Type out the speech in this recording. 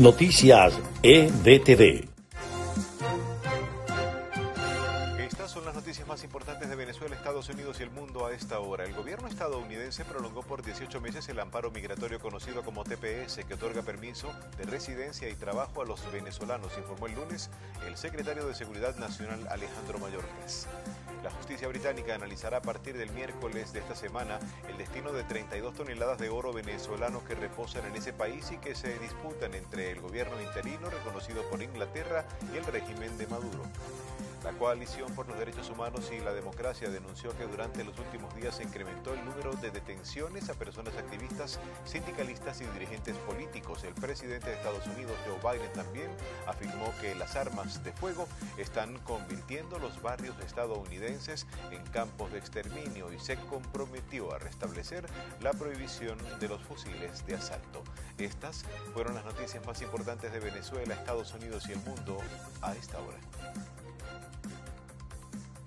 Noticias EDTV. Estas son las noticias más importantes de Venezuela, Estados Unidos y el mundo a esta hora. El gobierno estadounidense prolongó por 18 meses el amparo migratorio conocido como TPS, que otorga permiso de residencia y trabajo a los venezolanos, informó el lunes el secretario de Seguridad Nacional Alejandro Mayorkas. Justicia británica analizará a partir del miércoles de esta semana el destino de 32 toneladas de oro venezolano que reposan en ese país y que se disputan entre el gobierno interino reconocido por Inglaterra y el régimen de Maduro. La Coalición por los Derechos Humanos y la Democracia denunció que durante los últimos días se incrementó el número de detenciones a personas activistas, sindicalistas y dirigentes políticos. El presidente de Estados Unidos, Joe Biden, también afirmó que las armas de fuego están convirtiendo los barrios estadounidenses en campos de exterminio y se comprometió a restablecer la prohibición de los fusiles de asalto. Estas fueron las noticias más importantes de Venezuela, Estados Unidos y el mundo a esta hora.